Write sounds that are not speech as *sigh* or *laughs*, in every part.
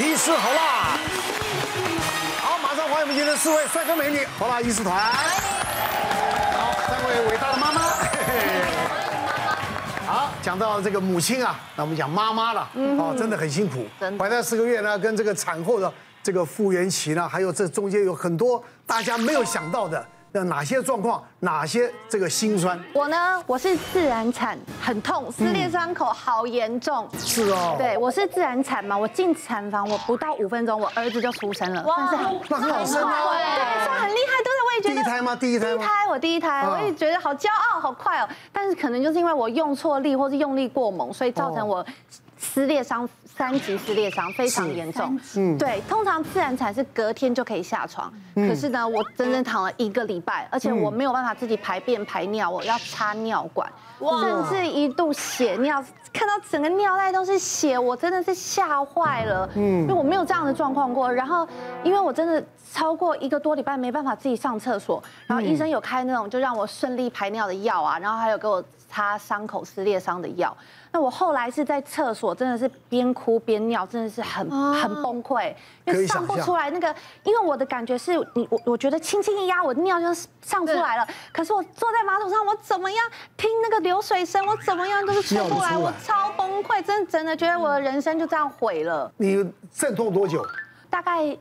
医师好啦。好，马上欢迎我们今天四位帅哥美女，好啦医师团。好，三位伟大的妈妈。*laughs* 好，讲到这个母亲啊，那我们讲妈妈了，哦，真的很辛苦，怀胎四个月呢，跟这个产后的这个复原期呢，还有这中间有很多大家没有想到的。那哪些状况？哪些这个心酸？我呢，我是自然产，很痛，撕裂伤口好严重。是哦。对，我是自然产嘛，我进产房，我不到五分钟，我儿子就出生了。哇，那很好生啊。对，算很厉害，对不对？我也觉得。第一胎吗？第一胎。第一胎，我第一胎，我也觉得好骄傲，好快哦。但是可能就是因为我用错力，或是用力过猛，所以造成我撕裂伤。三级撕裂伤非常严重，嗯，对，通常自然产是隔天就可以下床，可是呢，我整整躺了一个礼拜，而且我没有办法自己排便排尿，我要插尿管，甚至一度血尿，看到整个尿袋都是血，我真的是吓坏了，嗯，因为我没有这样的状况过，然后因为我真的超过一个多礼拜没办法自己上厕所，然后医生有开那种就让我顺利排尿的药啊，然后还有给我擦伤口撕裂伤的药。那我后来是在厕所，真的是边哭边尿，真的是很很崩溃，因为上不出来。那个，因为我的感觉是你我我觉得轻轻一压，我的尿就上出来了。可是我坐在马桶上，我怎么样听那个流水声，我怎么样都是出不来，我超崩溃，真的真的觉得我的人生就这样毁了。你阵痛多久？大概。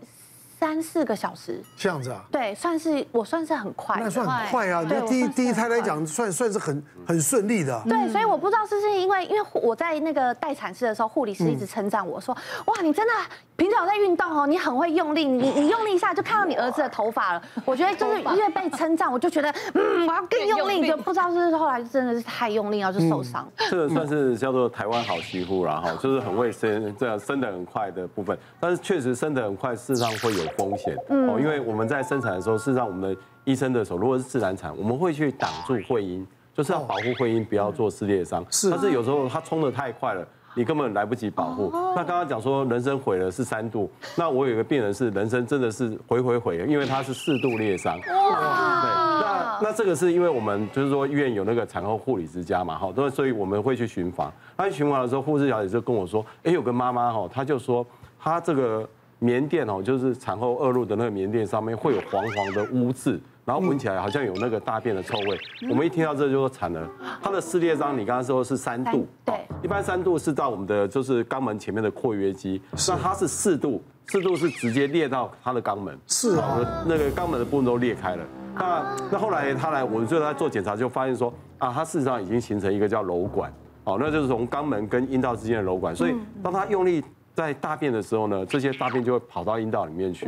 三四个小时这样子啊？对，算是我算是很快，那算很快啊。对，第一第一胎来讲，算算是很很顺利的。对，所以我不知道是不是因为，因为我在那个待产室的时候，护理师一直称赞我说：“哇，你真的平常有在运动哦，你很会用力，你你用力一下就看到你儿子的头发了。*laughs* ”我觉得就是因为被称赞，我就觉得嗯，我要更用力，就不知道是不是后来真的是太用力，然后就受伤。这个算是叫做台湾好媳妇了哈，就是很会生，这样生的很快的部分。但是确实生的很快，事实上会有风险。嗯。哦，因为我们在生产的时候，事实上我们的医生的手如果是自然产，我们会去挡住会阴，就是要保护会阴不要做撕裂伤。是。但是有时候它冲的太快了，你根本来不及保护。那刚刚讲说人生毁了是三度，那我有一个病人是人生真的是毁毁毁，因为他是四度裂伤。哇。对。那那这个是因为我们就是说医院有那个产后护理之家嘛，哈，都所以我们会去巡房。他去巡房的时候，护士小姐就跟我说，哎，有个妈妈哈，她就说她这个。棉垫哦，就是产后恶露的那个棉垫上面会有黄黄的污渍，然后闻起来好像有那个大便的臭味。我们一听到这就说惨了，它的撕裂伤你刚刚说是三度，对，一般三度是到我们的就是肛门前面的括约肌，那它是四度，四度是直接裂到它的肛门，是啊，那个肛门的部分都裂开了。那那后来他来，我们就在做检查，就发现说啊，它事实上已经形成一个叫瘘管，哦，那就是从肛门跟阴道之间的瘘管，所以当他用力。在大便的时候呢，这些大便就会跑到阴道里面去！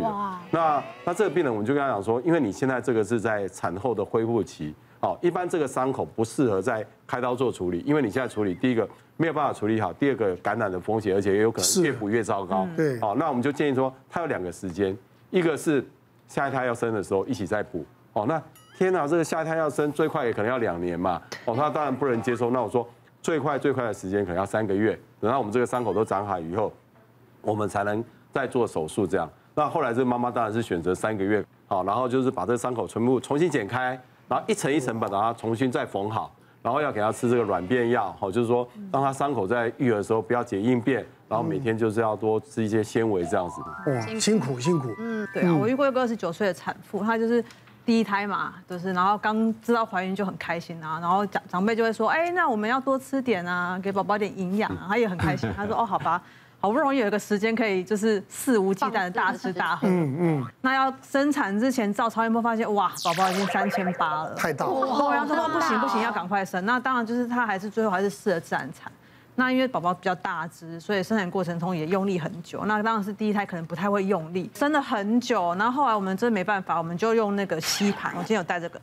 那那这个病人，我们就跟他讲说，因为你现在这个是在产后的恢复期，好，一般这个伤口不适合在开刀做处理，因为你现在处理，第一个没有办法处理好，第二个感染的风险，而且也有可能越补越糟糕。对。好，那我们就建议说，他有两个时间，一个是下一胎要生的时候一起再补。哦，那天哪，这个下一胎要生最快也可能要两年嘛。哦，他当然不能接受。那我说最快最快的时间可能要三个月，等到我们这个伤口都长好以后。我们才能再做手术这样。那后来这个妈妈当然是选择三个月，好，然后就是把这个伤口全部重新剪开，然后一层一层把它重新再缝好，然后要给她吃这个软便药，好，就是说让她伤口在愈合的时候不要结硬便，然后每天就是要多吃一些纤维这样子。哇，辛苦辛苦。嗯，对啊，我遇过一个二十九岁的产妇，她就是第一胎嘛，就是然后刚知道怀孕就很开心啊，然后长长辈就会说，哎，那我们要多吃点啊，给宝宝点营养啊，她也很开心，她说，哦，好吧。好不容易有一个时间可以就是肆无忌惮的大吃大喝，嗯嗯，那要生产之前照超音波发现，哇，宝宝已经三千八了，太大了，不行不行，要赶快生。那当然就是他还是最后还是试了自然产。那因为宝宝比较大只，所以生产过程中也用力很久。那当然是第一胎可能不太会用力，生了很久。然后后来我们真的没办法，我们就用那个吸盘，我今天有带这个。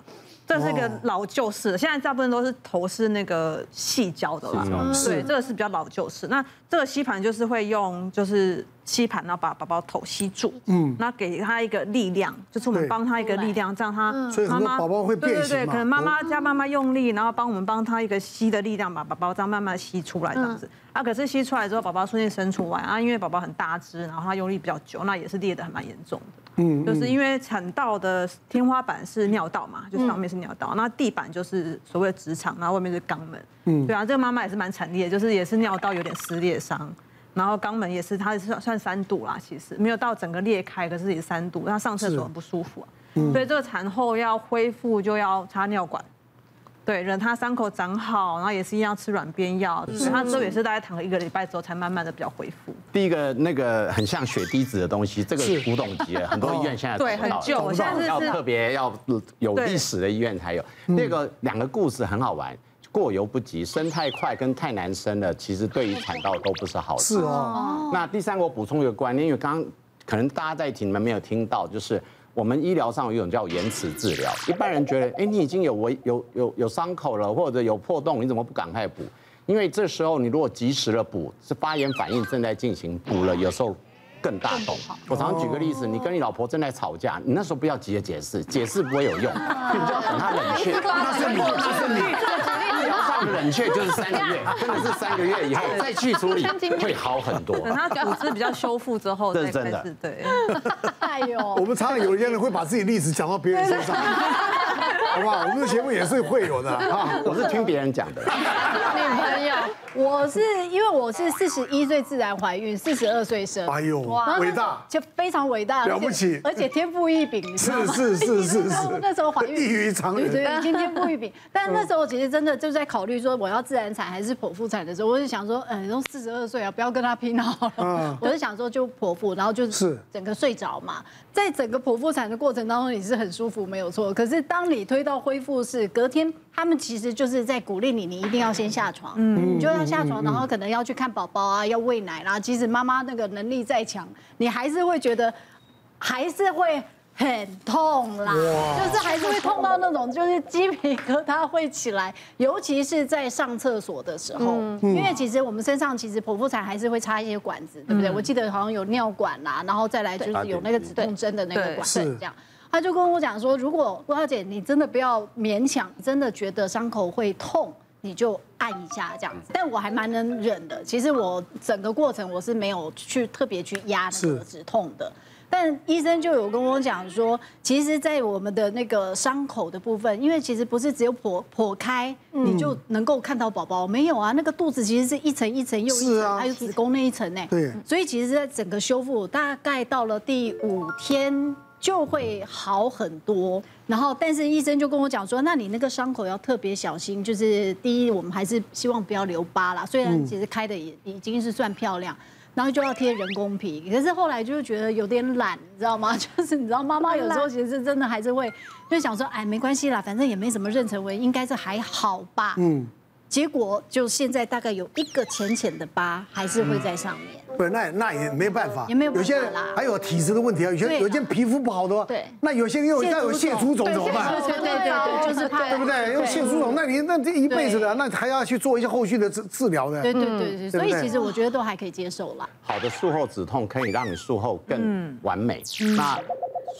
这是一个老旧式的，现在大部分都是头是那个细胶的啦。对，这个是比较老旧式。那这个吸盘就是会用，就是。吸盘，然后把宝宝头吸住，嗯，那给他一个力量，就是我们帮他一个力量，这样他妈妈宝宝会变形，对对对，可能妈妈加妈妈用力，然后帮我们帮他一个吸的力量，把宝宝这样慢慢吸出来这样子。啊，可是吸出来之后，宝宝瞬间生出来啊，因为宝宝很大只，然后他用力比较久，那也是裂的还蛮严重的。嗯，就是因为产道的天花板是尿道嘛，就是上面是尿道，那地板就是所谓的直肠，然后外面是肛门。嗯，对啊，这个妈妈也是蛮惨烈，就是也是尿道有点撕裂伤。然后肛门也是，它是算算三度啦，其实没有到整个裂开，可是也三度，那上厕所很不舒服啊。所以这个产后要恢复就要插尿管。对，忍他伤口长好，然后也是一样吃软便药，所以他之后也是大概躺了一个礼拜之后，才慢慢的比较恢复。第一个那个很像血滴子的东西，这个是古董级的，*laughs* 很多医院现在对很旧，现在是要特别要有历史的医院才有。那个两个故事很好玩，过犹不及，生太快跟太难生了，其实对于产道都不是好事。是哦。那第三个我补充一个观念，因为刚刚可能大家在听，你们没有听到，就是。我们医疗上有一种叫延迟治疗，一般人觉得，哎，你已经有危有有有伤口了，或者有破洞，你怎么不赶快补？因为这时候你如果及时的补，是发炎反应正在进行，补了有时候更大洞。我常常举个例子，你跟你老婆正在吵架，你那时候不要急着解释，解释不会有用，*laughs* 你就要等她冷却。*laughs* 那是你，那是你。冷却就是三个月，*laughs* 真的是三个月以后再去处理 *laughs* 会好很多。等他骨质比较修复之后，*laughs* 这是真的。对，哎呦，我们常常有一些人会把自己例子讲到别人身上，好不好？我们的节目也是会有的啊，我是听别人讲的。女朋友，我是因为我是四十一岁自然怀孕，四十二岁生。哎呦，伟大，就非常伟大，了不起，而且天赋异禀，是是 *laughs* 是是是。那时候怀孕异于常人，对，已经天赋异禀。*laughs* 但那时候其实真的就在考虑说我要自然产还是剖腹产的时候，我就想说，嗯，都四十二岁啊，不要跟他拼好了。嗯，*laughs* 我就想说就剖腹，然后就是整个睡着嘛。在整个剖腹产的过程当中，你是很舒服，没有错。可是当你推到恢复室，隔天他们其实就是在鼓励你，你一定要先下床，嗯，你就要下床，然后可能要去看宝宝啊，要喂奶啦。即使妈妈那个能力再强，你还是会觉得，还是会。很痛啦，就是还是会痛到那种，就是鸡皮疙瘩会起来，尤其是在上厕所的时候，因为其实我们身上其实剖腹产还是会插一些管子，对不对？我记得好像有尿管啦，然后再来就是有那个止痛针的那个管子这样。他就跟我讲说，如果郭小姐你真的不要勉强，真的觉得伤口会痛，你就按一下这样子。但我还蛮能忍的，其实我整个过程我是没有去特别去压那个止痛的。但医生就有跟我讲说，其实，在我们的那个伤口的部分，因为其实不是只有剖剖开，你就能够看到宝宝，没有啊，那个肚子其实是一层一层又一层，还有子宫那一层呢。对。所以其实，在整个修复，大概到了第五天就会好很多。然后，但是医生就跟我讲说，那你那个伤口要特别小心，就是第一，我们还是希望不要留疤啦。虽然其实开的也已经是算漂亮。然后就要贴人工皮，可是后来就是觉得有点懒，你知道吗？*laughs* 就是你知道妈妈有时候其实是真的还是会，就想说，哎，没关系啦，反正也没什么妊娠纹，应该是还好吧。嗯。结果就现在大概有一个浅浅的疤，还是会在上面。不是，那那也没办法，也没有。有些还有体质的问题啊，有些有些皮肤不好的，对。那有些人又要有蟹足肿怎么办？对对对，就是怕，对不对？有蟹足肿，那你那这一辈子的，那还要去做一些后续的治治疗的。对对对对，所以其实我觉得都还可以接受啦。好的术后止痛可以让你术后更完美。那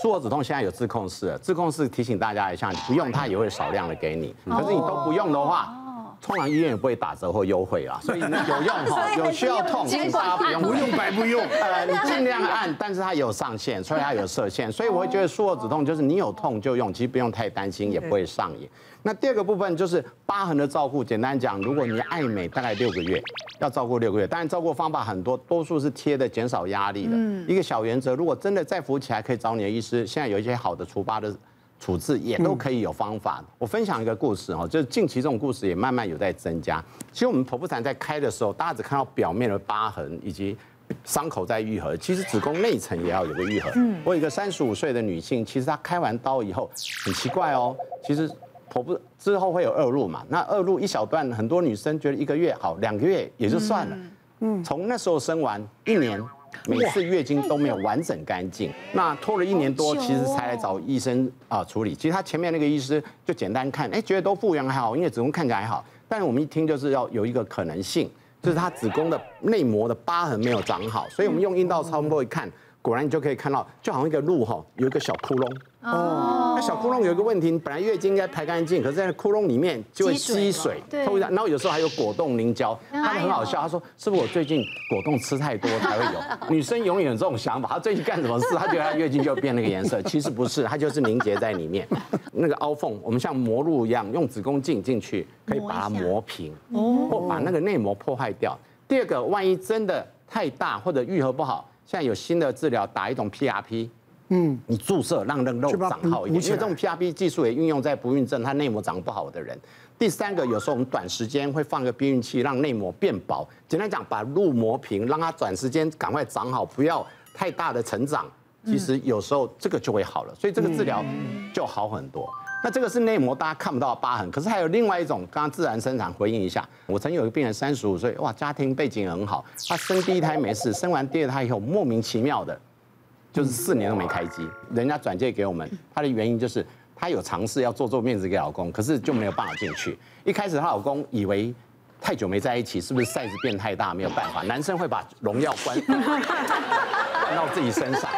术后止痛现在有自控式，自控式提醒大家一下，你不用它也会少量的给你，可是你都不用的话。通常医院也不会打折或优惠啦，*laughs* 所以呢有用哈，有需要痛，其他不用，不用白不用。*laughs* 呃，你尽量按，但是它有上限，所以它有设限，所以我会觉得术后止痛就是你有痛就用，其实不用太担心，也不会上瘾。那第二个部分就是疤痕的照顾，简单讲，如果你爱美大概六个月，要照顾六个月，当然照顾方法很多，多数是贴的，减少压力的。一个小原则，如果真的再浮起来，可以找你的医师。现在有一些好的除疤的。处置也都可以有方法。我分享一个故事哦，就是近期这种故事也慢慢有在增加。其实我们剖腹产在开的时候，大家只看到表面的疤痕以及伤口在愈合，其实子宫内层也要有个愈合。嗯我有一个三十五岁的女性，其实她开完刀以后很奇怪哦，其实剖腹之后会有恶露嘛，那恶露一小段，很多女生觉得一个月好，两个月也就算了。嗯，从那时候生完一年。每次月经都没有完整干净，那拖了一年多，其实才来找医生啊处理。其实他前面那个医师就简单看，哎，觉得都复原还好，因为子宫看起来还好。但是我们一听就是要有一个可能性，就是他子宫的内膜的疤痕没有长好，所以我们用阴道超声波一看。果然你就可以看到，就好像一个路哈，有一个小窟窿。哦。那小窟窿有一个问题，本来月经应该排干净，可是在窟窿里面就会积水。对。然后有时候还有果冻凝胶，他们很好笑，他说：“是不是我最近果冻吃太多才会有？” *laughs* 女生永远有这种想法，她最近干什么事，她觉得她月经就变那个颜色，其实不是，它就是凝结在里面。那个凹缝，我们像磨路一样，用子宫镜进去，可以把它磨平，或把那个内膜破坏掉。第二个，万一真的。太大或者愈合不好，现在有新的治疗，打一种 PRP，嗯，你注射让那肉长好一点，因为这种 PRP 技术也运用在不孕症，它内膜长不好的人。第三个，有时候我们短时间会放个避孕器，让内膜变薄，简单讲，把路磨平，让它短时间赶快长好，不要太大的成长。其实有时候这个就会好了，所以这个治疗就好很多。那这个是内膜，大家看不到疤痕。可是还有另外一种，刚刚自然生产回应一下，我曾经有一个病人三十五岁，哇，家庭背景很好，他生第一胎没事，生完第二胎以后莫名其妙的，就是四年都没开机。人家转介给我们，他的原因就是他有尝试要做做面子给老公，可是就没有办法进去。一开始她老公以为太久没在一起，是不是 size 变太大没有办法？男生会把荣耀关到自己身上。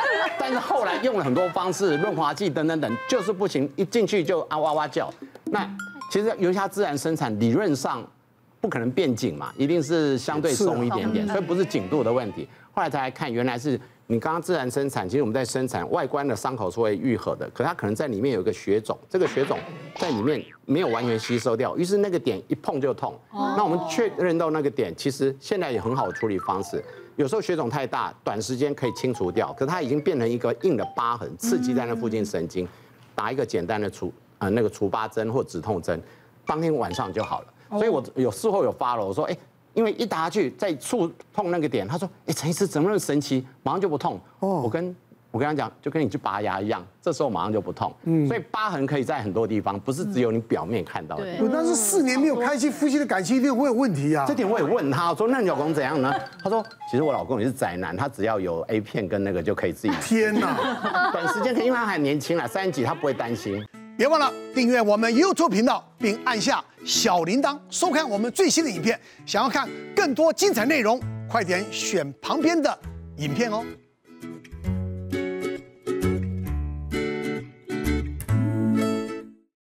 但是后来用了很多方式，润滑剂等等等，就是不行，一进去就啊哇哇叫。那其实由于它自然生产，理论上不可能变紧嘛，一定是相对松一点点，所以不是紧度的问题。后来才来看，原来是你刚刚自然生产，其实我们在生产外观的伤口是会愈合的，可它可能在里面有一个血肿，这个血肿在里面没有完全吸收掉，于是那个点一碰就痛。那我们确认到那个点，其实现在也很好的处理方式。有时候血肿太大，短时间可以清除掉，可是它已经变成一个硬的疤痕，刺激在那附近神经，打一个简单的除啊那个除疤针或止痛针，当天晚上就好了。所以我有事后有发了，我说哎，因为一打下去在触痛那个点，他说哎陈医师怎么那么神奇，马上就不痛。哦我跟。我跟他讲，就跟你去拔牙一样，这时候马上就不痛。嗯，所以疤痕可以在很多地方，不是只有你表面看到的。对，但是四年没有开心，夫妻的感情一定会有问题啊。这点我也问他，我说那你老公怎样呢？*laughs* 他说其实我老公也是宅男，他只要有 A 片跟那个就可以自己。天哪，*laughs* 短时间可以，因为他还年轻了，三十几他不会担心。别忘了订阅我们 YouTube 频道，并按下小铃铛，收看我们最新的影片。想要看更多精彩内容，快点选旁边的影片哦。